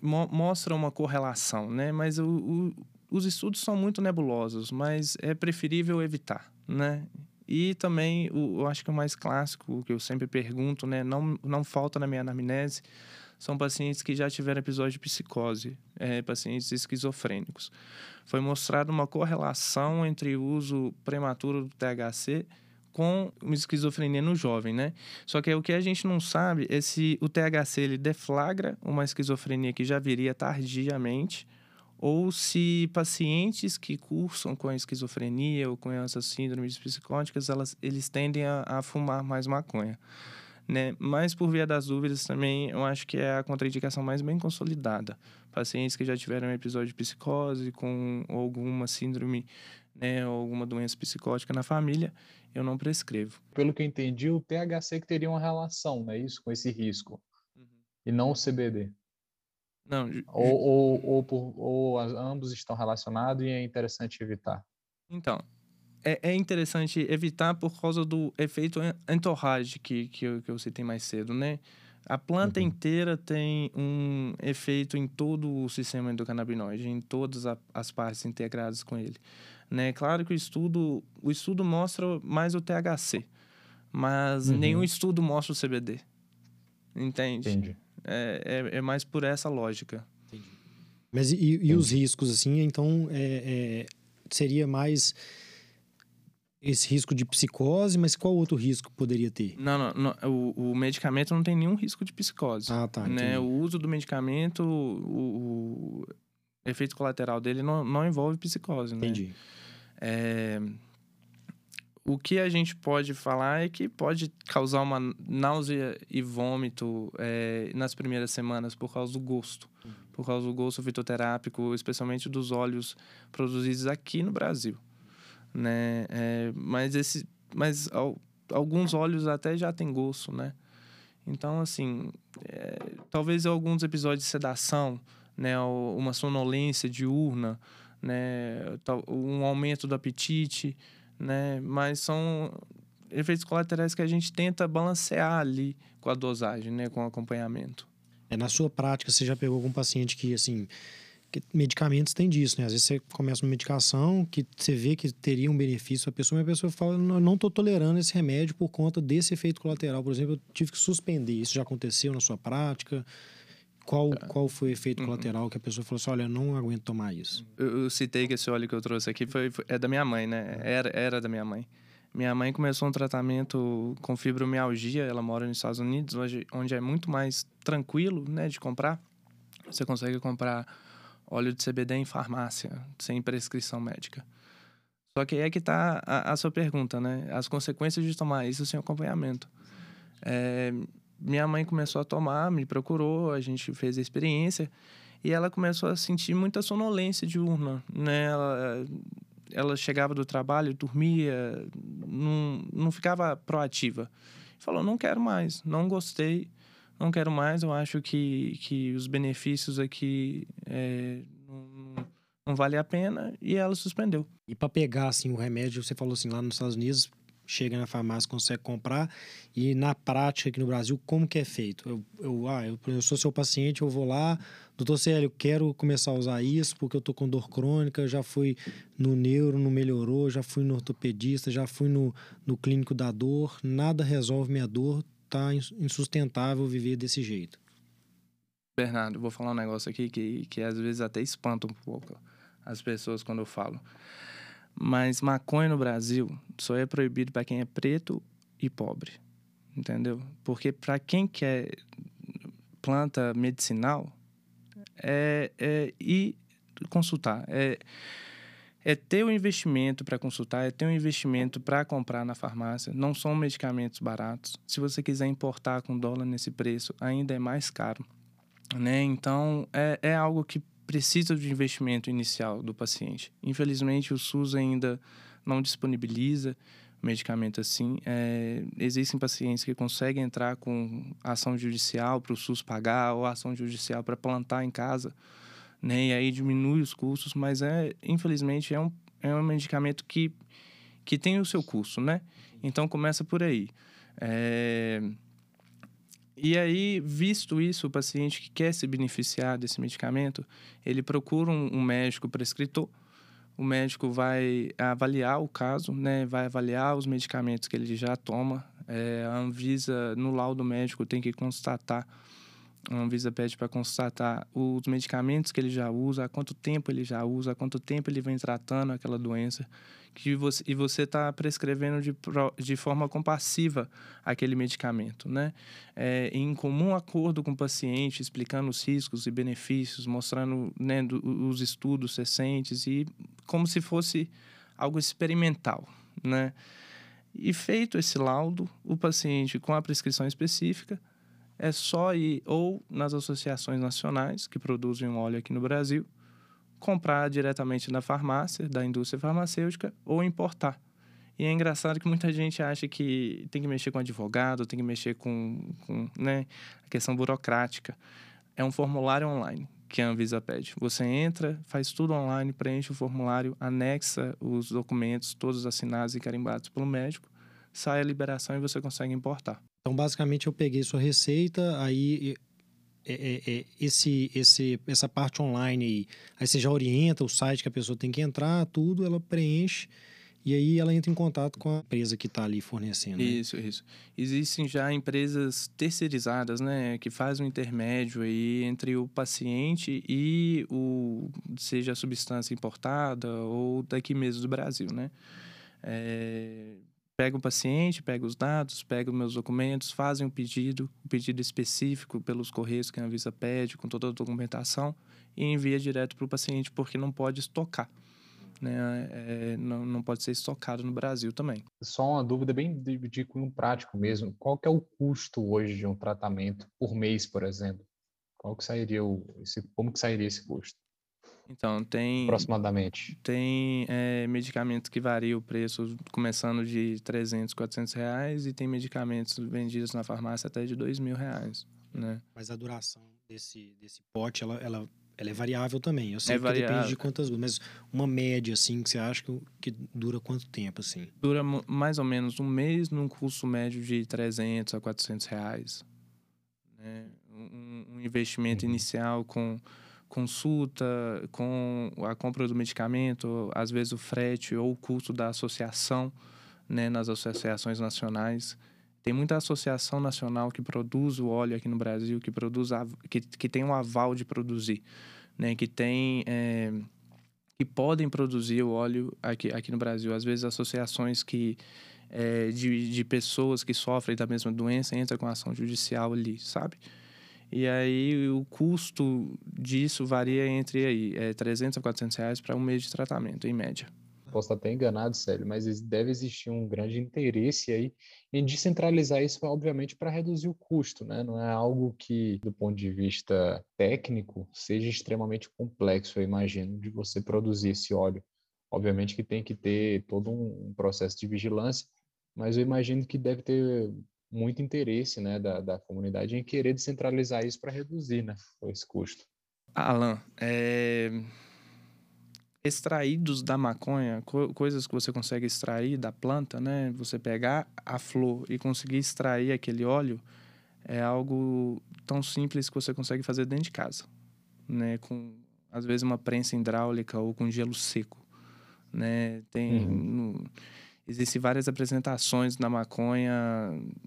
mo mostra uma correlação, né? Mas o, o, os estudos são muito nebulosos, mas é preferível evitar, né? E também, o, eu acho que o mais clássico, que eu sempre pergunto, né? Não, não falta na minha anamnese, são pacientes que já tiveram episódio de psicose, é, pacientes esquizofrênicos. Foi mostrada uma correlação entre o uso prematuro do THC com esquizofrenia no jovem, né? Só que o que a gente não sabe é se o THC ele deflagra uma esquizofrenia que já viria tardiamente ou se pacientes que cursam com esquizofrenia ou com essas síndromes psicóticas, elas, eles tendem a, a fumar mais maconha né? Mas por via das dúvidas também, eu acho que é a contraindicação mais bem consolidada. Pacientes que já tiveram um episódio de psicose com alguma síndrome, né, ou alguma doença psicótica na família, eu não prescrevo. Pelo que eu entendi, o THC que teria uma relação, né, isso com esse risco. Uhum. E não o CBD. Não. Ou, ou, ou, por, ou ambos estão relacionados e é interessante evitar. Então, é, é interessante evitar por causa do efeito entorrage que, que, eu, que eu citei mais cedo, né? A planta uhum. inteira tem um efeito em todo o sistema endocannabinoide, em todas as partes integradas com ele. Né? Claro que o estudo, o estudo mostra mais o THC, mas uhum. nenhum estudo mostra o CBD. Entende? Entendi. É, é, é mais por essa lógica. Entendi. Mas e, e os riscos, assim, então, é, é seria mais esse risco de psicose, mas qual outro risco poderia ter? Não, não, não o, o, medicamento não tem nenhum risco de psicose. Ah, tá. Né? O uso do medicamento, o, o efeito colateral dele não, não envolve psicose, né? Entendi. É, o que a gente pode falar é que pode causar uma náusea e vômito é, nas primeiras semanas por causa do gosto. Uhum. Por causa do gosto fitoterápico, especialmente dos óleos produzidos aqui no Brasil né? É, mas esse, mas ao, alguns óleos até já tem gosto, né? Então, assim, é, talvez alguns episódios de sedação, né? Uma sonolência diurna, né? Um aumento do apetite, né? Mas são efeitos colaterais que a gente tenta balancear ali com a dosagem, né? Com o acompanhamento. É, na sua prática, você já pegou algum paciente que, assim, porque medicamentos tem disso, né? Às vezes você começa uma medicação que você vê que teria um benefício a pessoa, mas a pessoa fala, não estou tolerando esse remédio por conta desse efeito colateral. Por exemplo, eu tive que suspender. Isso já aconteceu na sua prática? Qual, é. qual foi o efeito uhum. colateral que a pessoa falou assim, olha, não aguento tomar isso? Eu, eu, citei que esse óleo que eu trouxe aqui foi, foi é da minha mãe, né? É. Era, era da minha mãe. Minha mãe começou um tratamento com fibromialgia, ela mora nos Estados Unidos, onde, onde é muito mais tranquilo, né, de comprar. Você consegue comprar óleo de CBD em farmácia, sem prescrição médica. Só que aí é que está a, a, sua pergunta, né? As consequências de tomar isso sem acompanhamento. É, minha mãe começou a tomar, me procurou, a gente fez a experiência e ela começou a sentir muita sonolência diurna, né? Ela, ela chegava do trabalho, dormia, não, não ficava proativa. Falou, não quero mais, não gostei, não quero mais, eu acho que, que os benefícios aqui é, não, não vale a pena e ela suspendeu. E para pegar assim o remédio, você falou assim lá nos Estados Unidos, chega na farmácia, consegue comprar e na prática aqui no Brasil, como que é feito? Eu, eu, ah, eu, eu sou seu paciente, eu vou lá, doutor Célio, quero começar a usar isso porque eu tô com dor crônica, já fui no neuro, não melhorou, já fui no ortopedista, já fui no, no clínico da dor, nada resolve minha dor, tá insustentável viver desse jeito. Bernardo, vou falar um negócio aqui que, que às vezes até espanta um pouco as pessoas quando eu falo. Mas maconha no Brasil só é proibido para quem é preto e pobre. Entendeu? Porque para quem quer planta medicinal, é, é ir consultar. É, é ter o um investimento para consultar, é ter um investimento para comprar na farmácia. Não são medicamentos baratos. Se você quiser importar com dólar nesse preço, ainda é mais caro. Né? Então, é, é algo que precisa de investimento inicial do paciente. Infelizmente, o SUS ainda não disponibiliza medicamento assim. É, existem pacientes que conseguem entrar com ação judicial para o SUS pagar ou ação judicial para plantar em casa né? E aí diminui os custos, mas é, infelizmente, é um, é um medicamento que, que tem o seu custo, né? Então começa por aí. É... E aí, visto isso, o paciente que quer se beneficiar desse medicamento, ele procura um, um médico prescritor. O médico vai avaliar o caso, né? Vai avaliar os medicamentos que ele já toma. É, a Anvisa, no laudo médico, tem que constatar a Anvisa pede para constatar os medicamentos que ele já usa, há quanto tempo ele já usa, há quanto tempo ele vem tratando aquela doença. Que você, e você está prescrevendo de, de forma compassiva aquele medicamento, né? É, em comum acordo com o paciente, explicando os riscos e benefícios, mostrando né, do, os estudos recentes e como se fosse algo experimental, né? E feito esse laudo, o paciente com a prescrição específica é só ir ou nas associações nacionais que produzem óleo aqui no Brasil, comprar diretamente na farmácia, da indústria farmacêutica, ou importar. E é engraçado que muita gente acha que tem que mexer com advogado, tem que mexer com, com né, a questão burocrática. É um formulário online que a Anvisa pede. Você entra, faz tudo online, preenche o formulário, anexa os documentos, todos assinados e carimbados pelo médico, sai a liberação e você consegue importar. Então, basicamente, eu peguei sua receita, aí é, é, é, esse, esse, essa parte online aí, aí você já orienta o site que a pessoa tem que entrar, tudo, ela preenche e aí ela entra em contato com a empresa que está ali fornecendo. Né? Isso, isso. Existem já empresas terceirizadas, né, que fazem um intermédio aí entre o paciente e o seja a substância importada ou daqui mesmo do Brasil, né? É, pega o paciente, pega os dados, pega os meus documentos, fazem um pedido, um pedido específico pelos correios que a Anvisa pede, com toda a documentação, e envia direto para o paciente, porque não pode estocar. Né? É, não, não pode ser estocado no Brasil também. Só uma dúvida bem de, de cunho prático mesmo. Qual que é o custo hoje de um tratamento por mês, por exemplo? Qual que sairia o, esse, como que sairia esse custo? Então, tem. Aproximadamente. Tem é, medicamentos que variam o preço, começando de 300, 400 reais, e tem medicamentos vendidos na farmácia até de 2 mil reais. Né? Mas a duração desse, desse pote, ela, ela, ela é variável também. Eu sei é que variável. depende de quantas. Mas uma média, assim, que você acha que, que dura quanto tempo, assim? Dura mais ou menos um mês num custo médio de 300 a 400 reais. Né? Um, um investimento uhum. inicial com consulta, com a compra do medicamento, às vezes o frete ou o custo da associação, né, nas associações nacionais. Tem muita associação nacional que produz o óleo aqui no Brasil, que produz que, que tem um aval de produzir, né, que tem é, que podem produzir o óleo aqui, aqui no Brasil. Às vezes associações que é, de, de pessoas que sofrem da mesma doença entram com ação judicial ali, sabe? E aí o custo disso varia entre aí, é, 300 a 400 reais para um mês de tratamento, em média. Posso estar até enganado, Célio, mas deve existir um grande interesse aí em descentralizar isso, obviamente, para reduzir o custo, né? Não é algo que, do ponto de vista técnico, seja extremamente complexo, eu imagino, de você produzir esse óleo. Obviamente que tem que ter todo um processo de vigilância, mas eu imagino que deve ter muito interesse né, da, da comunidade em querer descentralizar isso para reduzir né, esse custo. Alan, é... extraídos da maconha, co coisas que você consegue extrair da planta, né? Você pegar a flor e conseguir extrair aquele óleo é algo tão simples que você consegue fazer dentro de casa, né? Com às vezes uma prensa hidráulica ou com gelo seco, né? Tem uhum. no... existem várias apresentações da maconha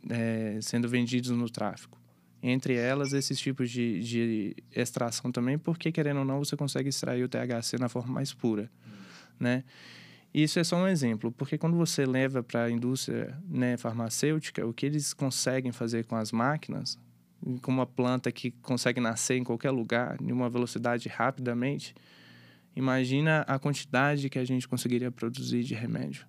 é, sendo vendidos no tráfico. Entre elas, esses tipos de, de extração também, porque, querendo ou não, você consegue extrair o THC na forma mais pura, né? Isso é só um exemplo, porque quando você leva para a indústria né, farmacêutica, o que eles conseguem fazer com as máquinas, com uma planta que consegue nascer em qualquer lugar, em uma velocidade rapidamente, imagina a quantidade que a gente conseguiria produzir de remédio.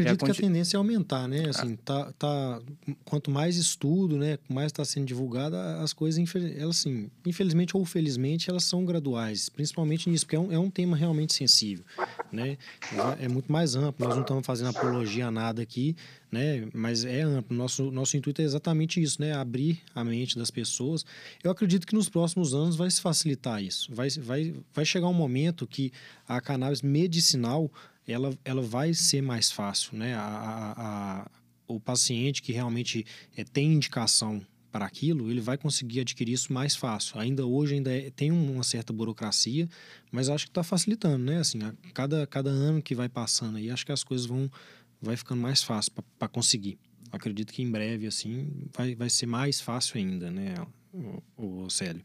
Acredito a que a tendência é aumentar, né? Assim, tá, tá, quanto mais estudo, né, mais está sendo divulgada, as coisas, elas, assim, infelizmente ou felizmente, elas são graduais, principalmente nisso, porque é um, é um tema realmente sensível, né? É muito mais amplo, nós não estamos fazendo apologia a nada aqui, né? Mas é amplo. Nosso, nosso intuito é exatamente isso, né? Abrir a mente das pessoas. Eu acredito que nos próximos anos vai se facilitar isso. Vai, vai, vai chegar um momento que a cannabis medicinal ela, ela vai ser mais fácil, né? A, a, a o paciente que realmente é, tem indicação para aquilo, ele vai conseguir adquirir isso mais fácil. Ainda hoje ainda é, tem uma certa burocracia, mas acho que está facilitando, né? Assim, a cada, cada ano que vai passando aí, acho que as coisas vão vai ficando mais fácil para conseguir. Acredito que em breve assim vai, vai ser mais fácil ainda, né, o, o Célio.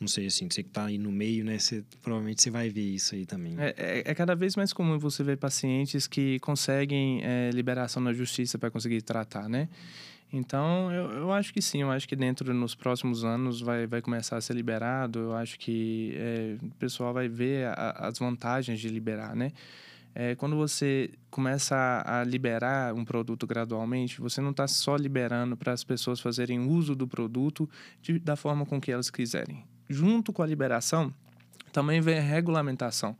Não sei, assim, você que está aí no meio, né? Você, provavelmente você vai ver isso aí também. É, é, é cada vez mais comum você ver pacientes que conseguem é, liberação na justiça para conseguir tratar, né? Então, eu, eu acho que sim, eu acho que dentro, nos próximos anos, vai, vai começar a ser liberado. Eu acho que é, o pessoal vai ver a, as vantagens de liberar, né? É, quando você começa a, liberar um produto gradualmente, você não está só liberando para as pessoas fazerem uso do produto de, da forma com que elas quiserem junto com a liberação, também vem a regulamentação.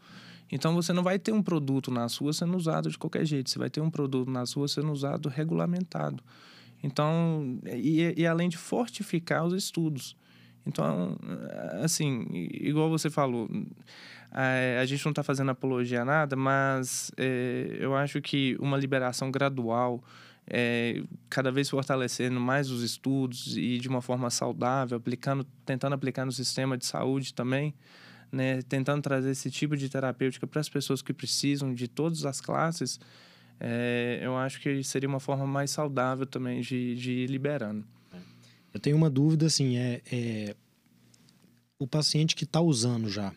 Então você não vai ter um produto na sua sendo usado de qualquer jeito, você vai ter um produto na sua sendo usado regulamentado. Então, e, e além de fortificar os estudos. Então, assim, igual você falou, a, a gente não está fazendo apologia a nada, mas é, eu acho que uma liberação gradual, é, cada vez fortalecendo mais os estudos e de uma forma saudável, aplicando, tentando aplicar no sistema de saúde também, né, tentando trazer esse tipo de terapêutica para as pessoas que precisam de todas as classes, é, eu acho que seria uma forma mais saudável também de, de ir liberando. Eu tenho uma dúvida, assim, é, é o paciente que está usando já,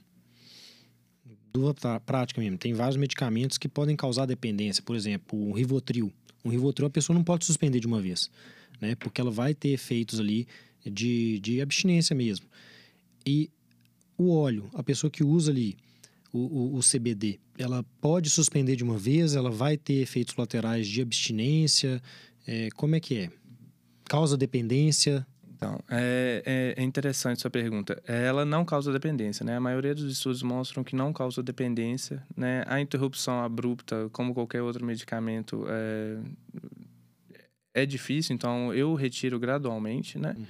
dúvida prática mesmo, tem vários medicamentos que podem causar dependência, por exemplo, o Rivotril. Um Rivotril a pessoa não pode suspender de uma vez, né? Porque ela vai ter efeitos ali de, de abstinência mesmo. E o óleo, a pessoa que usa ali o, o, o, CBD, ela pode suspender de uma vez, ela vai ter efeitos laterais de abstinência, é, como é que é? Causa dependência? Então, é, é, é, interessante sua pergunta. Ela não causa dependência, né? A maioria dos estudos mostram que não causa dependência, né? A interrupção abrupta, como qualquer outro medicamento, é, é difícil, então eu retiro gradualmente, né? Uhum.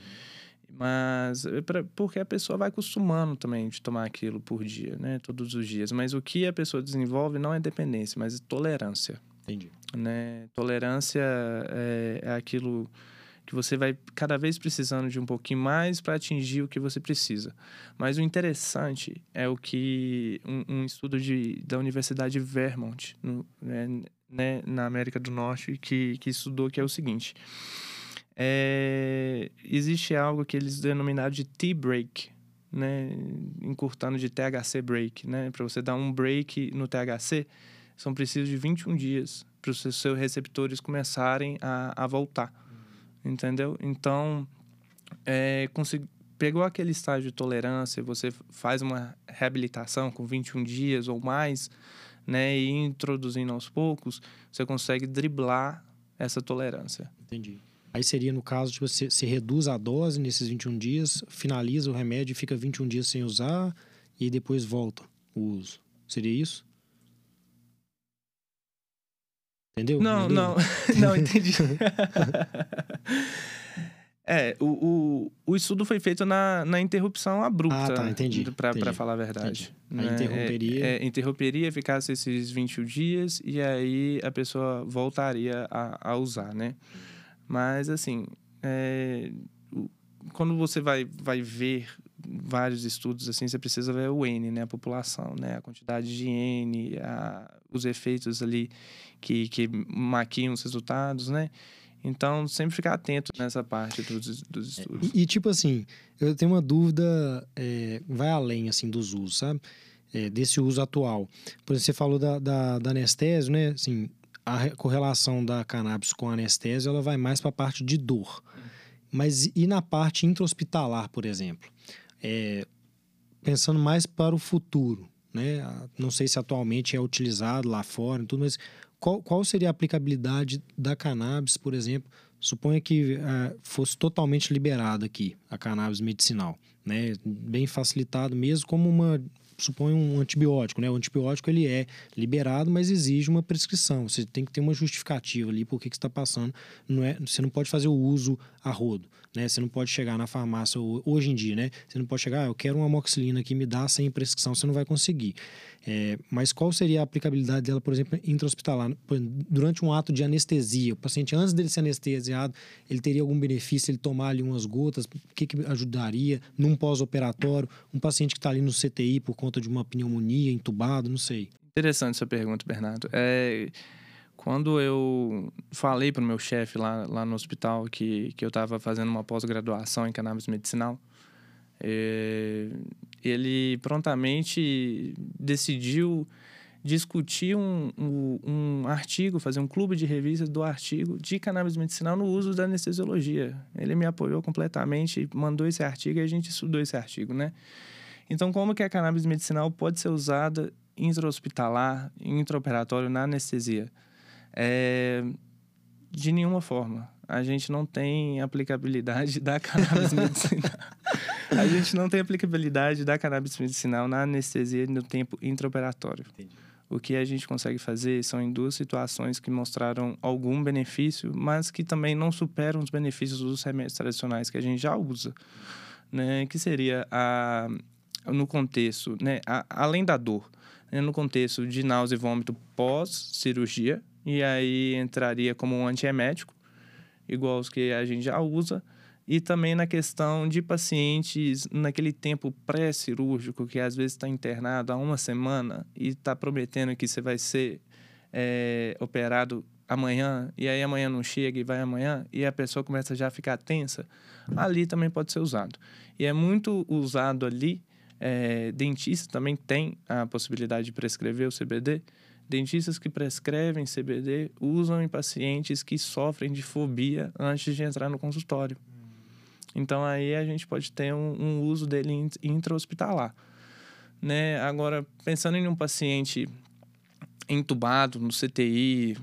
Mas é pra, porque a pessoa vai acostumando também de tomar aquilo por dia, né? Todos os dias. Mas o que a pessoa desenvolve não é dependência, mas tolerância. Entendi. Né? Tolerância é, é aquilo que você vai cada vez precisando de um pouquinho mais para atingir o que você precisa. Mas o interessante é o que um, um estudo de, da Universidade Vermont, no, né, né, na América do Norte, que, que estudou, que é o seguinte. É, existe algo que eles denominaram de T-break, né, encurtando de THC break, né, para você dar um break no THC, são precisos de 21 dias para os seus receptores começarem a, a voltar entendeu? Então, é, consegui, pegou aquele estágio de tolerância, você faz uma reabilitação com 21 dias ou mais, né, e introduzindo aos poucos, você consegue driblar essa tolerância. Entendi. Aí seria no caso de você se reduz a dose nesses 21 dias, finaliza o remédio e fica 21 dias sem usar e depois volta o uso. Seria isso? Entendeu? Não, não, não, entendi. É, o, o, o estudo foi feito na, na interrupção abrupta. Ah, tá, entendi. Pra falar a verdade. Aí interromperia. É, é, interromperia, ficasse esses 21 dias e aí a pessoa voltaria a, a usar, né? Mas, assim, é, quando você vai, vai ver vários estudos assim, você precisa ver o N, né, a população, né, a quantidade de N, a, os efeitos ali que, que maquiam os resultados, né? Então, sempre ficar atento nessa parte dos, dos estudos. E, e, tipo assim, eu tenho uma dúvida, é, vai além, assim, dos usos, sabe? É, desse uso atual. Por exemplo, você falou da, da, da anestésio, né? Assim, a correlação da cannabis com a anestésio, ela vai mais para a parte de dor. Mas e na parte intra-hospitalar, por exemplo? É, pensando mais para o futuro, né? Não sei se atualmente é utilizado lá fora e tudo, mas qual, qual seria a aplicabilidade da cannabis, por exemplo? Suponha que uh, fosse totalmente liberada aqui a cannabis medicinal, né? Bem facilitado mesmo como uma supõe um antibiótico, né? O antibiótico ele é liberado, mas exige uma prescrição. Você tem que ter uma justificativa ali por que está passando. Não é, você não pode fazer o uso a rodo, né? Você não pode chegar na farmácia hoje em dia, né? Você não pode chegar, ah, eu quero uma amoxicilina que me dá sem prescrição, você não vai conseguir. É, mas qual seria a aplicabilidade dela, por exemplo, intra-hospitalar? Durante um ato de anestesia, o paciente, antes dele ser anestesiado, ele teria algum benefício ele tomar ali umas gotas? O que, que ajudaria num pós-operatório? Um paciente que está ali no CTI por conta de uma pneumonia, entubado, não sei. Interessante essa pergunta, Bernardo. É, quando eu falei para o meu chefe lá, lá no hospital que, que eu estava fazendo uma pós-graduação em cannabis medicinal, é, ele prontamente decidiu discutir um, um, um, artigo, fazer um clube de revistas do artigo de cannabis medicinal no uso da anestesiologia. Ele me apoiou completamente, mandou esse artigo e a gente estudou esse artigo, né? Então, como que a cannabis medicinal pode ser usada intra-hospitalar, intraoperatório na anestesia? É, de nenhuma forma. A gente não tem aplicabilidade da cannabis medicinal. A gente não tem aplicabilidade da cannabis medicinal na anestesia no tempo intraoperatório. Entendi. O que a gente consegue fazer são em duas situações que mostraram algum benefício, mas que também não superam os benefícios dos remédios tradicionais que a gente já usa, né? Que seria a no contexto, né, a, além da dor, né, no contexto de náusea e vômito pós cirurgia, e aí entraria como um antiemético, igual os que a gente já usa, e também na questão de pacientes naquele tempo pré-cirúrgico, que às vezes está internado há uma semana e está prometendo que você vai ser é, operado amanhã, e aí amanhã não chega e vai amanhã, e a pessoa começa já a ficar tensa, ali também pode ser usado. E é muito usado ali, é, dentista também tem a possibilidade de prescrever o CBD, Dentistas que prescrevem CBD usam em pacientes que sofrem de fobia antes de entrar no consultório. Então aí a gente pode ter um, um uso dele intra-hospitalar. Né? Agora, pensando em um paciente entubado no CTI,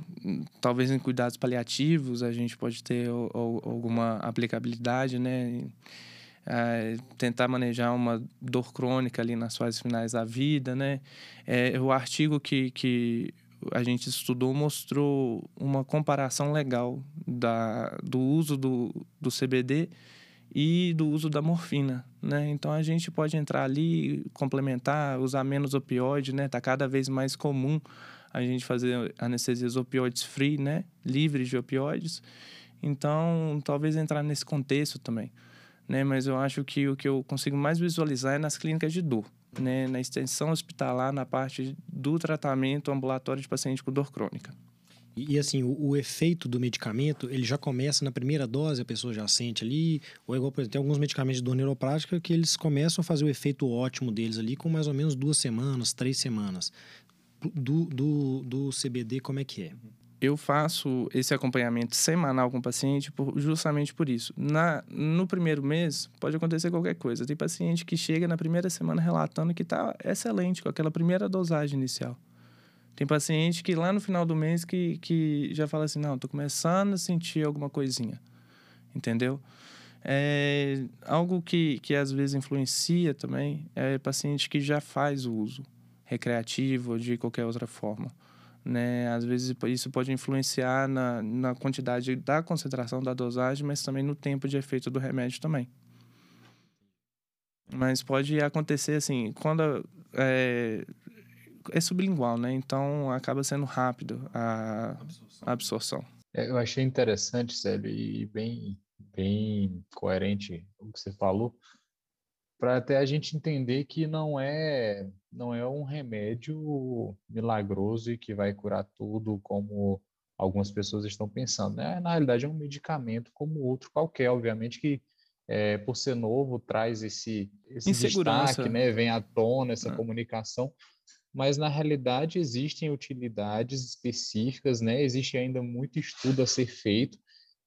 talvez em cuidados paliativos, a gente pode ter o, o, alguma aplicabilidade, né? É, tentar manejar uma dor crônica ali nas fases finais da vida, né? É, o artigo que, que a gente estudou mostrou uma comparação legal da, do uso do, do CBD e do uso da morfina, né? Então a gente pode entrar ali, complementar, usar menos opioide, né? Tá cada vez mais comum a gente fazer anestesias opioides free, né? Livres de opioides. Então, talvez entrar nesse contexto também, né? Mas eu acho que o que eu consigo mais visualizar é nas clínicas de dor, né? Na extensão hospitalar, na parte do tratamento ambulatório de paciente com dor crônica. E, assim, o, o, efeito do medicamento, ele já começa na primeira dose, a pessoa já sente ali, ou é igual, por exemplo, tem alguns medicamentos de dor neuroprática que eles começam a fazer o efeito ótimo deles ali com mais ou menos duas semanas, três semanas. Do, do, do CBD, como é que é? Eu faço esse acompanhamento semanal com o paciente por, justamente por isso. Na, no primeiro mês, pode acontecer qualquer coisa. Tem paciente que chega na primeira semana relatando que está excelente com aquela primeira dosagem inicial. Tem paciente que lá no final do mês que, que já fala assim, não, tô começando a sentir alguma coisinha, entendeu? É, algo que, que às vezes influencia também é paciente que já faz o uso recreativo ou de qualquer outra forma. Né? Às vezes isso pode influenciar na, na quantidade da concentração da dosagem, mas também no tempo de efeito do remédio também. Mas pode acontecer assim, quando é, é sublingual, né? Então acaba sendo rápido a absorção. É, eu achei interessante, Célio, e bem, bem coerente o que você falou, para até a gente entender que não é não é um remédio milagroso e que vai curar tudo como algumas pessoas estão pensando. Né? Na realidade, é um medicamento como outro qualquer. Obviamente que, é, por ser novo, traz esse, esse destaque, né? vem à tona essa ah. comunicação, mas na realidade existem utilidades específicas, né? existe ainda muito estudo a ser feito.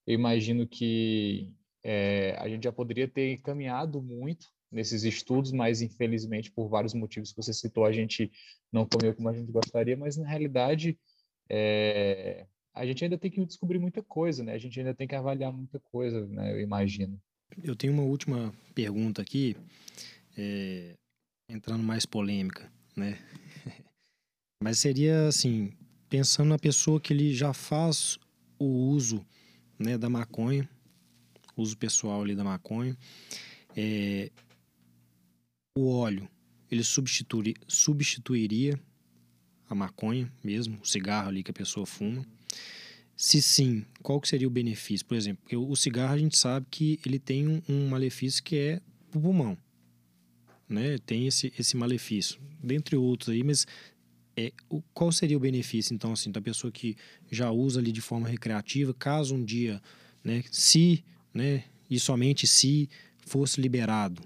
Eu imagino que é, a gente já poderia ter caminhado muito nesses estudos, mas infelizmente por vários motivos que você citou a gente não comeu como a gente gostaria, mas na realidade é, a gente ainda tem que descobrir muita coisa, né? A gente ainda tem que avaliar muita coisa, né? Eu imagino. Eu tenho uma última pergunta aqui, é, entrando mais polêmica, né? mas seria assim, pensando na pessoa que ele já faz o uso né, da maconha, uso pessoal ali da maconha, é, o óleo, ele substituir, substituiria a maconha mesmo, o cigarro ali que a pessoa fuma? Se sim, qual que seria o benefício? Por exemplo, porque o cigarro a gente sabe que ele tem um, um malefício que é o pulmão, né? Tem esse, esse malefício, dentre outros aí, mas é, o, qual seria o benefício, então, assim, da pessoa que já usa ali de forma recreativa, caso um dia, né, se, né, e somente se fosse liberado,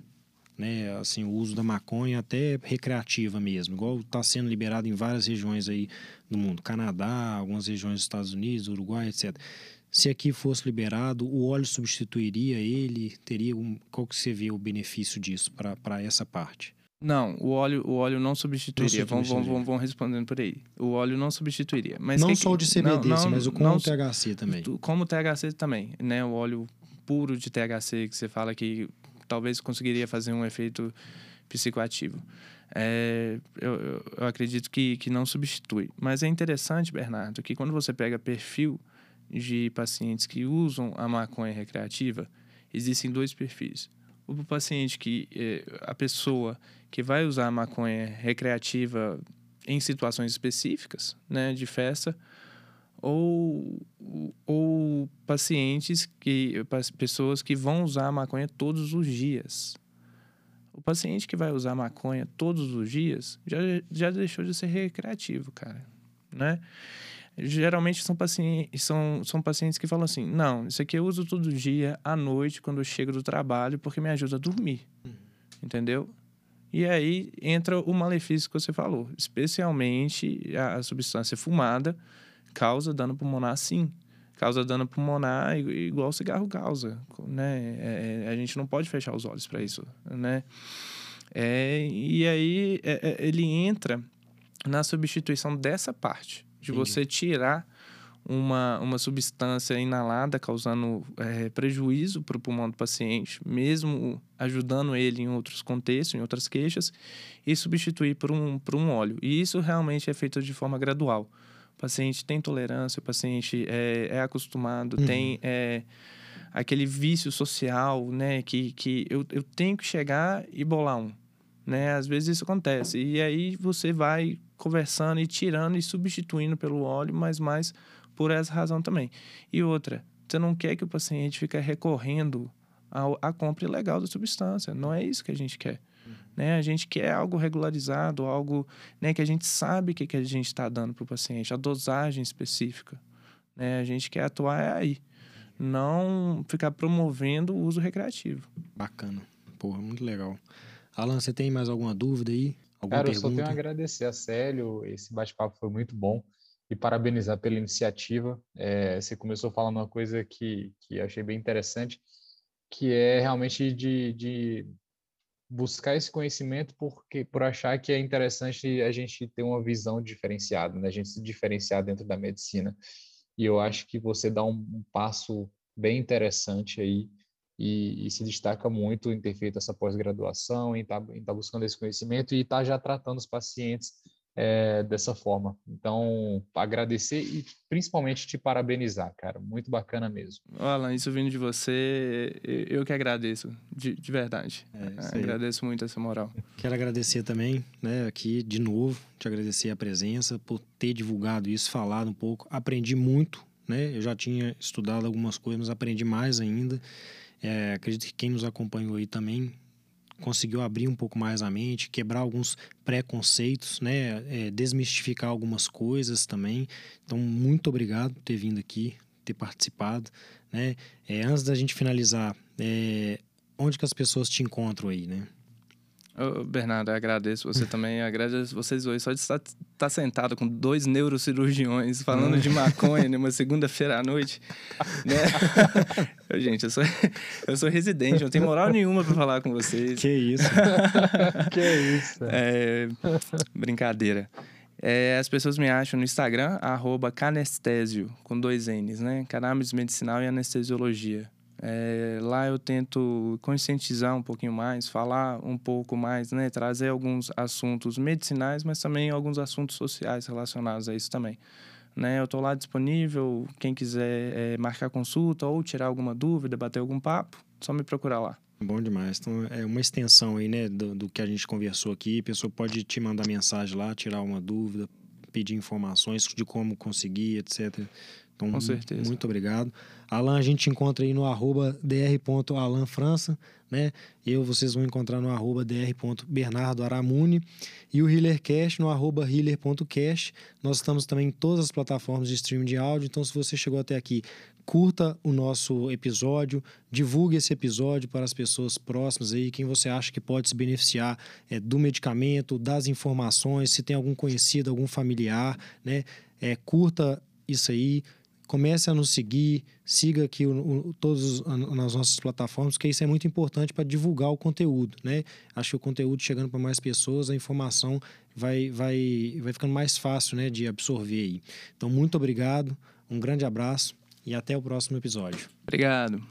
né, assim, o uso da maconha até recreativa mesmo, igual está sendo liberado em várias regiões aí do mundo, Canadá, algumas regiões dos Estados Unidos, Uruguai, etc. Se aqui fosse liberado, o óleo substituiria ele? Teria um, qual que você vê o benefício disso para essa parte? Não, o óleo, o óleo não substituiria. Não vamos, vamos, vamos, respondendo por aí. O óleo não substituiria. Mas não que, só o de CBD, não, não, mas o com não, o THC também. Como o THC também, né? O óleo puro de THC que você fala que talvez conseguiria fazer um efeito psicoativo. É, eu, eu, acredito que, que não substitui. Mas é interessante, Bernardo, que quando você pega perfil de pacientes que usam a maconha recreativa, existem dois perfis. O paciente que é, a pessoa que vai usar a maconha recreativa em situações específicas, né, de festa, ou, ou pacientes que pessoas que vão usar maconha todos os dias. O paciente que vai usar maconha todos os dias já, já deixou de ser recreativo, cara, né? Geralmente são pacientes, são, são pacientes que falam assim: não, isso aqui eu uso todo dia, à noite, quando eu chego do trabalho, porque me ajuda a dormir. Hum. Entendeu? E aí entra o malefício que você falou, especialmente a substância fumada causa dano pulmonar sim. Causa dano pulmonar igual o cigarro causa, né? É, é, a gente não pode fechar os olhos para isso, né? É, e aí é, é, ele entra na substituição dessa parte, de você tirar uma, uma substância inalada causando é, prejuízo para o pulmão do paciente, mesmo ajudando ele em outros contextos, em outras queixas, e substituir por um, por um óleo. E isso realmente é feito de forma gradual. O paciente tem tolerância, o paciente é, é acostumado, uhum. tem é, aquele vício social, né? Que, que eu, eu tenho que chegar e bolar um. Né? Às vezes isso acontece. E aí você vai conversando e tirando e substituindo pelo óleo, mas mais por essa razão também. E outra, você não quer que o paciente fique recorrendo à compra ilegal da substância. Não é isso que a gente quer. Né? A gente quer algo regularizado, algo né, que a gente sabe o que, que a gente está dando para o paciente, a dosagem específica. Né? A gente quer atuar aí, não ficar promovendo o uso recreativo. Bacana. Porra, muito legal. Alan, você tem mais alguma dúvida aí? Alguma Cara, pergunta? eu só tenho a agradecer a Célio, esse bate-papo foi muito bom e parabenizar pela iniciativa. É, você começou falando uma coisa que, que achei bem interessante, que é realmente de, de buscar esse conhecimento porque por achar que é interessante a gente ter uma visão diferenciada, né? A gente se diferenciar dentro da medicina. E eu acho que você dá um, um passo bem interessante aí e, e, se destaca muito em ter feito essa pós-graduação, em estar tá, tá buscando esse conhecimento e estar tá já tratando os pacientes é, dessa forma. Então, agradecer e principalmente te parabenizar, cara. Muito bacana mesmo. Alan, isso vindo de você, eu que agradeço, de, de verdade. É, agradeço muito essa moral. Quero agradecer também, né, aqui de novo, te agradecer a presença, por ter divulgado isso, falado um pouco. Aprendi muito, né? Eu já tinha estudado algumas coisas, mas aprendi mais ainda. É, acredito que quem nos acompanhou aí também conseguiu abrir um pouco mais a mente, quebrar alguns preconceitos, né? É, desmistificar algumas coisas também. Então, muito obrigado por ter vindo aqui, ter participado, né? É, antes da gente finalizar, é, onde que as pessoas te encontram aí, né? Ô, Bernardo, eu agradeço você também. agradeço vocês dois. Só de estar, estar sentado com dois neurocirurgiões falando de maconha numa segunda-feira à noite. Né? Gente, eu sou, eu sou residente, não tenho moral nenhuma para falar com vocês. Que isso. que isso. É, brincadeira. É, as pessoas me acham no Instagram, arroba canestésio, com dois N's, né? Cannabis medicinal e anestesiologia. É, lá eu tento conscientizar um pouquinho mais, falar um pouco mais, né? Trazer alguns assuntos medicinais, mas também alguns assuntos sociais relacionados a isso também. Né? Eu estou lá disponível, quem quiser é, marcar consulta ou tirar alguma dúvida, bater algum papo, só me procurar lá. Bom demais. Então, é uma extensão aí, né, do, do que a gente conversou aqui. A pessoa pode te mandar mensagem lá, tirar uma dúvida, pedir informações de como conseguir, etc. Então, Com certeza. Muito obrigado. Alan, a gente encontra aí no arroba dr.alanfrança, né? Eu, vocês vão encontrar no arroba dr.bernardoaramune e o HealerCast no arroba healer.cast. Nós estamos também em todas as plataformas de streaming de áudio, então se você chegou até aqui, curta o nosso episódio, divulgue esse episódio para as pessoas próximas aí, quem você acha que pode se beneficiar é, do medicamento, das informações, se tem algum conhecido, algum familiar, né? É, curta isso aí, comece a nos seguir, siga aqui o, o, todas as nossas plataformas, porque isso é muito importante para divulgar o conteúdo, né? Acho que o conteúdo chegando para mais pessoas, a informação vai, vai, vai ficando mais fácil, né, de absorver aí. Então, muito obrigado, um grande abraço e até o próximo episódio. Obrigado.